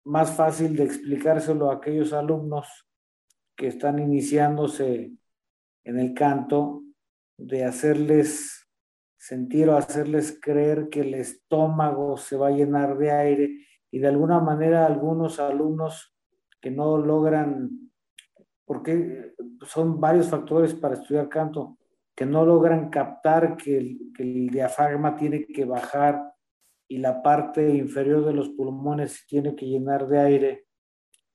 más fácil de explicárselo a aquellos alumnos que están iniciándose en el canto, de hacerles sentir o hacerles creer que el estómago se va a llenar de aire y de alguna manera algunos alumnos que no logran, porque son varios factores para estudiar canto, que no logran captar que el, diafragma tiene que bajar y la parte inferior de los pulmones tiene que llenar de aire.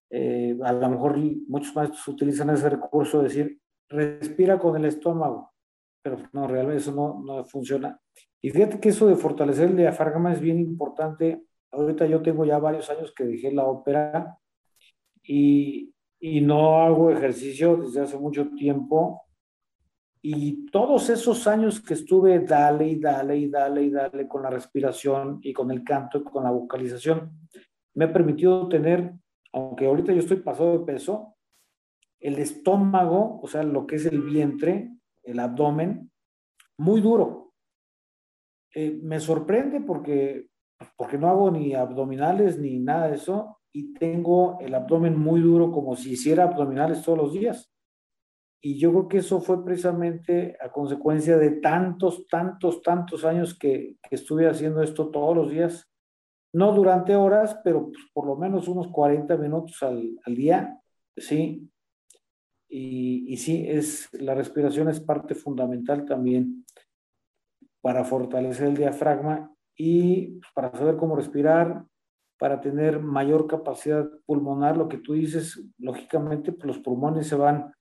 Eh, a lo mejor muchos maestros utilizan ese recurso de decir, respira con el estómago, pero no, realmente eso no, no funciona. Y fíjate que eso de fortalecer el diafragma es bien importante Ahorita yo tengo ya varios años que dejé la ópera y, y no hago ejercicio desde hace mucho tiempo. Y todos esos años que estuve dale y dale y dale y dale con la respiración y con el canto y con la vocalización, me ha permitido tener, aunque ahorita yo estoy pasado de peso, el estómago, o sea, lo que es el vientre, el abdomen, muy duro. Eh, me sorprende porque porque no hago ni abdominales ni nada de eso y tengo el abdomen muy duro como si hiciera abdominales todos los días. Y yo creo que eso fue precisamente a consecuencia de tantos, tantos, tantos años que, estuve haciendo esto todos los días. No durante horas, pero pues, por lo menos unos 40 minutos al, día, ¿sí? Y, y sí, es, la respiración es parte fundamental también para fortalecer el diafragma y para saber cómo respirar, para tener mayor capacidad pulmonar, lo que tú dices, lógicamente, pues los pulmones se van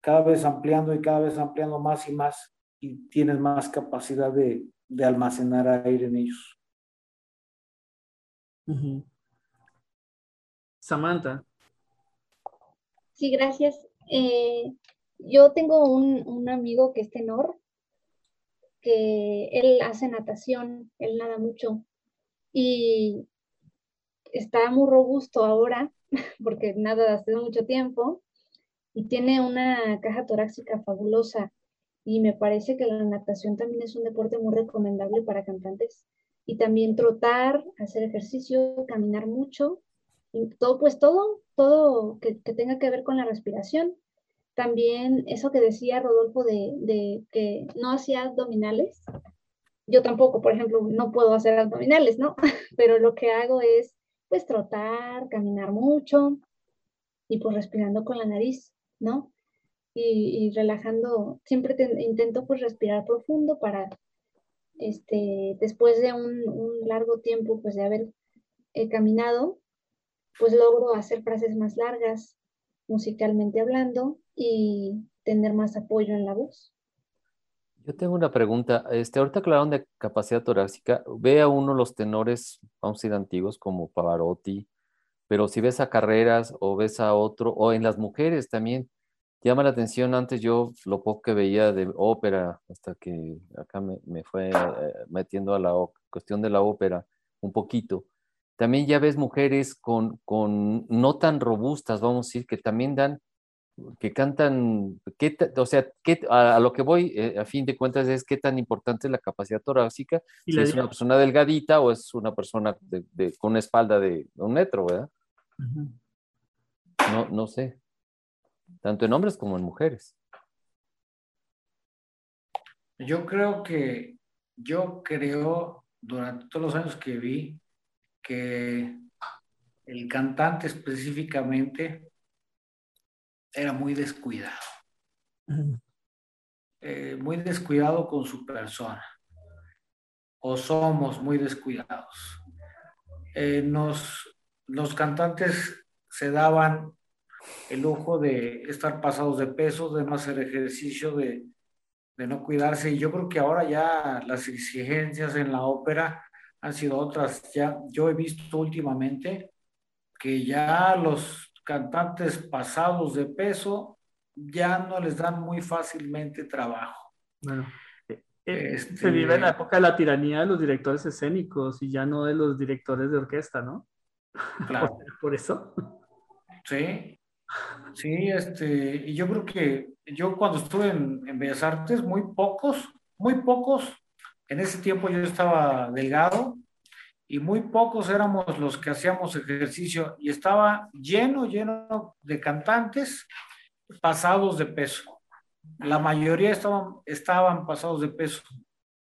cada vez ampliando y cada vez ampliando más y más y tienes más capacidad de, de almacenar aire en ellos. Samantha. Sí, gracias. Eh, yo tengo un, un, amigo que es tenor él hace natación, él nada mucho y está muy robusto ahora porque nada hace mucho tiempo y tiene una caja torácica fabulosa y me parece que la natación también es un deporte muy recomendable para cantantes y también trotar, hacer ejercicio, caminar mucho y todo pues todo, todo que tenga que ver con la respiración también eso que decía Rodolfo de, que no hacía abdominales. Yo tampoco, por ejemplo, no puedo hacer abdominales, ¿no? Pero lo que hago es, pues, trotar, caminar mucho y pues respirando con la nariz, ¿no? Y, relajando, siempre intento pues respirar profundo para, este, después de un, largo tiempo, pues de haber eh, caminado, pues logro hacer frases más largas, musicalmente hablando, y tener más apoyo en la voz. Yo tengo una pregunta. Este, ahorita hablaron de capacidad torácica. Ve a uno los tenores, vamos a ir antiguos, como Pavarotti, pero si ves a carreras o ves a otro, o en las mujeres también, llama la atención. Antes yo lo poco que veía de ópera, hasta que acá me, fue eh, metiendo a la cuestión de la ópera un poquito. También ya ves mujeres con, con no tan robustas, vamos a decir, que también dan que cantan, qué, o sea, qué, a, lo que voy, eh, a fin de cuentas, es qué tan importante es la capacidad torácica, si es una persona delgadita o es una persona con una espalda de un metro, ¿verdad? no, no sé, tanto en hombres como en mujeres. Yo creo que yo creo, durante todos los años que vi, que el cantante específicamente era muy descuidado. Eh, muy descuidado con su persona. O somos muy descuidados. Eh, nos, los cantantes se daban el lujo de estar pasados de peso, de no hacer ejercicio, de, de no cuidarse. Y yo creo que ahora ya las exigencias en la ópera han sido otras. Ya yo he visto últimamente que ya los cantantes pasados de peso ya no les dan muy fácilmente trabajo. Bueno, eh, eh, este, se vive en la época de la tiranía de los directores escénicos y ya no de los directores de orquesta, ¿no? Claro. por, eso. Sí, sí, este, y yo creo que yo cuando estuve en, en Bellas Artes, muy pocos, muy pocos, en ese tiempo yo estaba delgado, y muy pocos éramos los que hacíamos ejercicio y estaba lleno, lleno de cantantes pasados de peso. La mayoría estaban, pasados de peso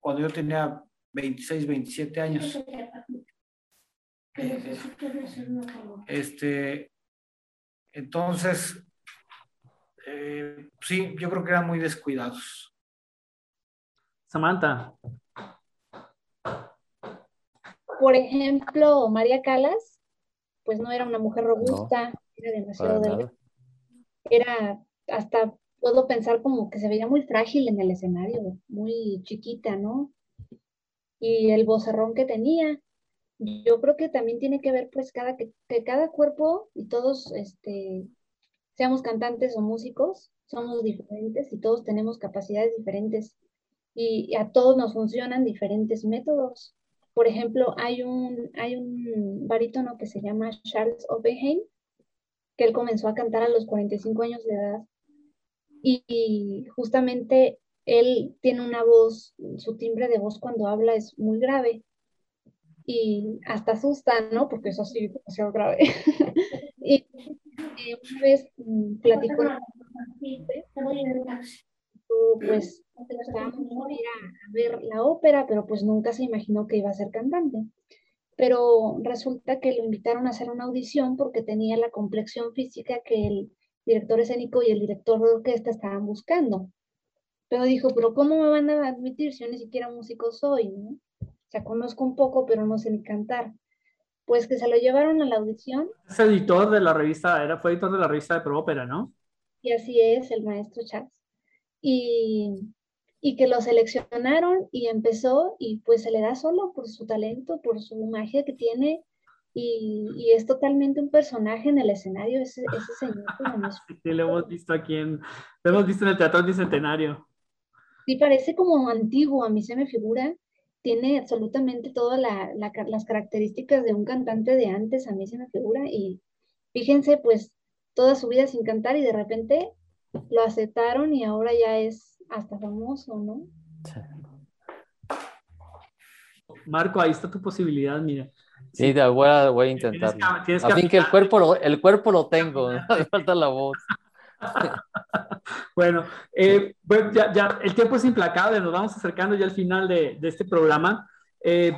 cuando yo tenía 26, 27 años. Este, entonces, eh, sí, yo creo que eran muy descuidados. Samantha, por ejemplo, María Calas, pues no era una mujer robusta, era demasiado Era hasta puedo pensar como que se veía muy frágil en el escenario, muy chiquita, ¿no? Y el vocerrón que tenía. Yo creo que también tiene que ver, pues, cada, que, que cada cuerpo y todos, este, seamos cantantes o músicos, somos diferentes y todos tenemos capacidades diferentes y a todos nos funcionan diferentes métodos. Por ejemplo, hay un, hay un barítono que se llama Charles Oppenheim, que él comenzó a cantar a los 45 años de edad. Y, justamente él tiene una voz, su timbre de voz cuando habla es muy grave. Y hasta asusta, ¿no? Porque es así demasiado grave. y, una vez mm, platicó pues estábamos ir a, ver la ópera, pero pues nunca se imaginó que iba a ser cantante. Pero resulta que lo invitaron a hacer una audición porque tenía la complexión física que el director escénico y el director de orquesta estaban buscando. Pero dijo, pero ¿cómo me van a admitir si yo ni siquiera músico soy? ¿no? O sea, conozco un poco, pero no sé ni cantar. Pues que se lo llevaron a la audición. Es editor de la revista, era, fue editor de la revista de Pro Ópera, ¿no? Y así es, el maestro Charles y, y que lo seleccionaron y empezó y pues se le da solo por su talento, por su magia que tiene y, y, es totalmente un personaje en el escenario, ese, ese señor. sí, lo hemos visto aquí en, lo hemos visto en el Teatro Bicentenario. Sí, parece como antiguo, a mí se me figura, tiene absolutamente todas la, las características de un cantante de antes, a mí se me figura, y fíjense, pues toda su vida sin cantar y de repente lo aceptaron y ahora ya es hasta famoso, ¿no? Marco, ahí está tu posibilidad, mira. Sí, voy, a, voy a intentarlo. a fin que el cuerpo lo, el cuerpo lo tengo, ¿no? falta la voz. bueno, eh, ya, ya, el tiempo es implacable, nos vamos acercando ya al final de, de este programa. Eh,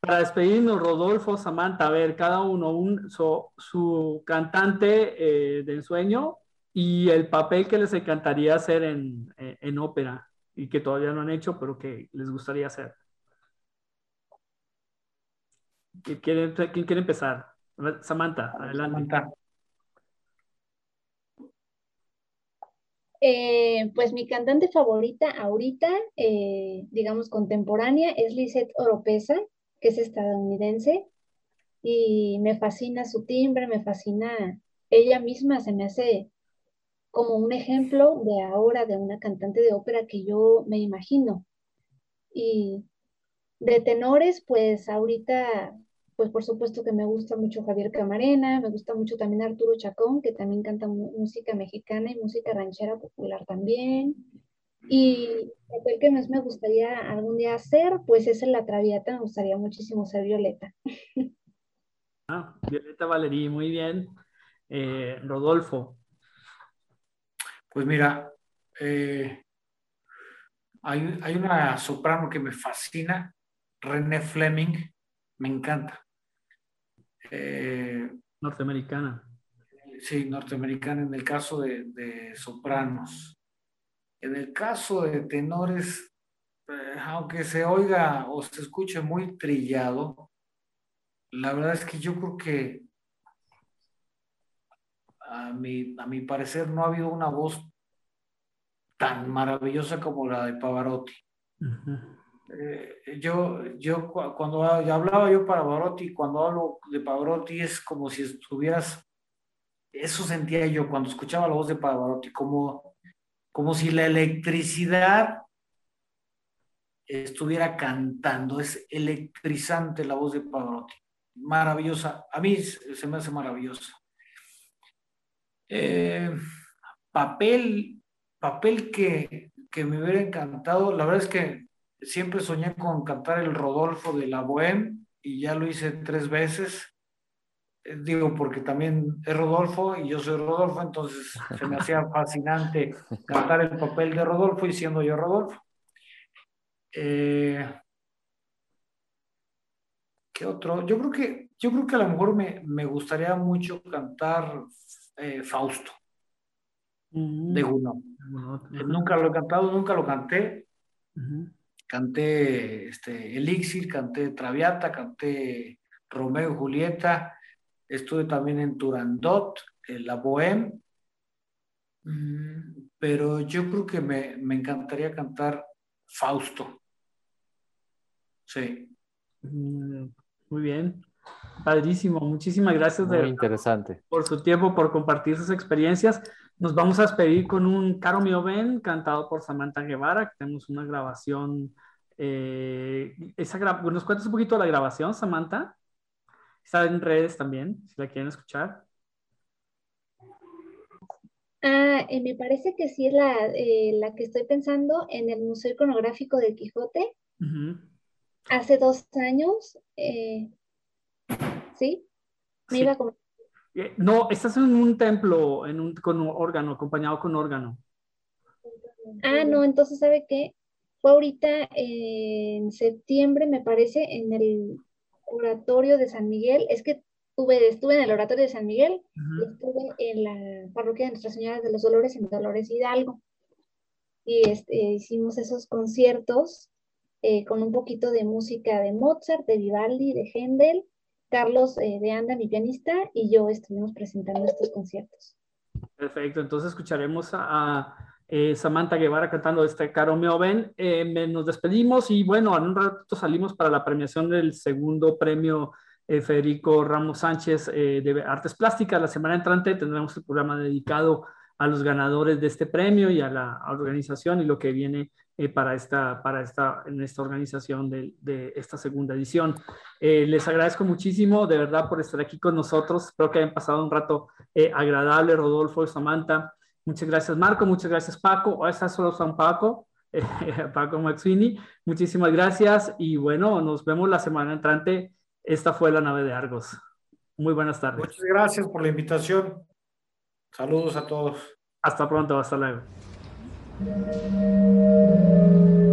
para despedirnos, Rodolfo, Samantha, a ver, cada uno un, su cantante eh, de ensueño y el papel que les encantaría hacer en, en, ópera y que todavía no han hecho, pero que les gustaría hacer. ¿Quién quiere, ¿quién quiere empezar? Samantha, adelante. Eh, pues mi cantante favorita ahorita, eh, digamos contemporánea, es Lisette Oropesa, que es estadounidense, y me fascina su timbre, me fascina ella misma, se me hace como un ejemplo de ahora de una cantante de ópera que yo me imagino. Y de tenores, pues ahorita, pues por supuesto que me gusta mucho Javier Camarena, me gusta mucho también Arturo Chacón, que también canta música mexicana y música ranchera popular también. Y el que más me gustaría algún día hacer, pues es La Traviata, me gustaría muchísimo ser Violeta. Ah, Violeta Valerí, muy bien. Eh, Rodolfo, pues mira, eh, hay, hay una soprano que me fascina, René Fleming, me encanta. Eh, norteamericana. Sí, norteamericana en el caso de, sopranos. En el caso de tenores, eh, aunque se oiga o se escuche muy trillado, la verdad es que yo creo que a mi, a mi parecer no ha habido una voz tan maravillosa como la de Pavarotti. Eh, yo, yo cuando hablaba yo para Pavarotti, cuando hablo de Pavarotti es como si estuvieras, eso sentía yo cuando escuchaba la voz de Pavarotti, como, como si la electricidad estuviera cantando, es electrizante la voz de Pavarotti, maravillosa, a mí se me hace maravillosa. Eh, papel, papel que, que me hubiera encantado, la verdad es que siempre soñé con cantar el Rodolfo de la Bohème y ya lo hice tres veces. Eh, digo, porque también es Rodolfo y yo soy Rodolfo, entonces se me hacía fascinante cantar el papel de Rodolfo y siendo yo Rodolfo. Eh, ¿Qué otro? Yo creo que, yo creo que a lo mejor me, me gustaría mucho cantar eh, Fausto de mm. Juno. Nunca lo he cantado, nunca lo canté canté este, Elixir, canté Traviata, canté Romeo y Julieta, estuve también en Turandot, en la Bohème, mm, pero yo creo que me, encantaría cantar Fausto. Sí. Mm, muy bien. Padrísimo. Muchísimas gracias Muy interesante. por su tiempo, por compartir sus experiencias. Nos vamos a despedir con un Caro Mio Ben, cantado por Samantha Guevara, que tenemos una grabación. Eh, esa ¿Nos cuentas un poquito de la grabación, Samantha? Está en redes también, si la quieren escuchar. Ah, eh, me parece que sí es la, eh, la, que estoy pensando en el Museo Iconográfico de Quijote. Hace dos años, ¿sí? Me iba a eh, no, estás en un templo en un, con un órgano, acompañado con órgano. Ah, no, entonces, ¿sabe qué? Fue ahorita en septiembre, me parece, en el oratorio de San Miguel. Es que estuve, estuve en el oratorio de San Miguel y estuve en la parroquia de Nuestra Señora de los Dolores en Dolores Hidalgo. Y este, hicimos esos conciertos eh, con un poquito de música de Mozart, de Vivaldi, de Händel Carlos eh, de Anda, mi pianista, y yo estuvimos presentando estos conciertos. Perfecto, entonces escucharemos a, eh, Samantha Guevara cantando este Caro Me Ven. Eh, nos despedimos y bueno, en un rato salimos para la premiación del segundo premio Federico Ramos Sánchez de Artes Plásticas. La semana entrante tendremos el programa dedicado a los ganadores de este premio y a la organización y lo que viene eh, para, esta, para esta, en esta organización de, de esta segunda edición. Eh, les agradezco muchísimo, de verdad, por estar aquí con nosotros. Espero que hayan pasado un rato eh, agradable, Rodolfo y Samantha. Muchas gracias, Marco. Muchas gracias, Paco. Hoy está solo San Paco, Paco Maxwini. Muchísimas gracias y bueno, nos vemos la semana entrante. Esta fue la nave de Argos. Muy buenas tardes. Muchas gracias por la invitación. Saludos a todos. Hasta pronto, hasta luego. thank you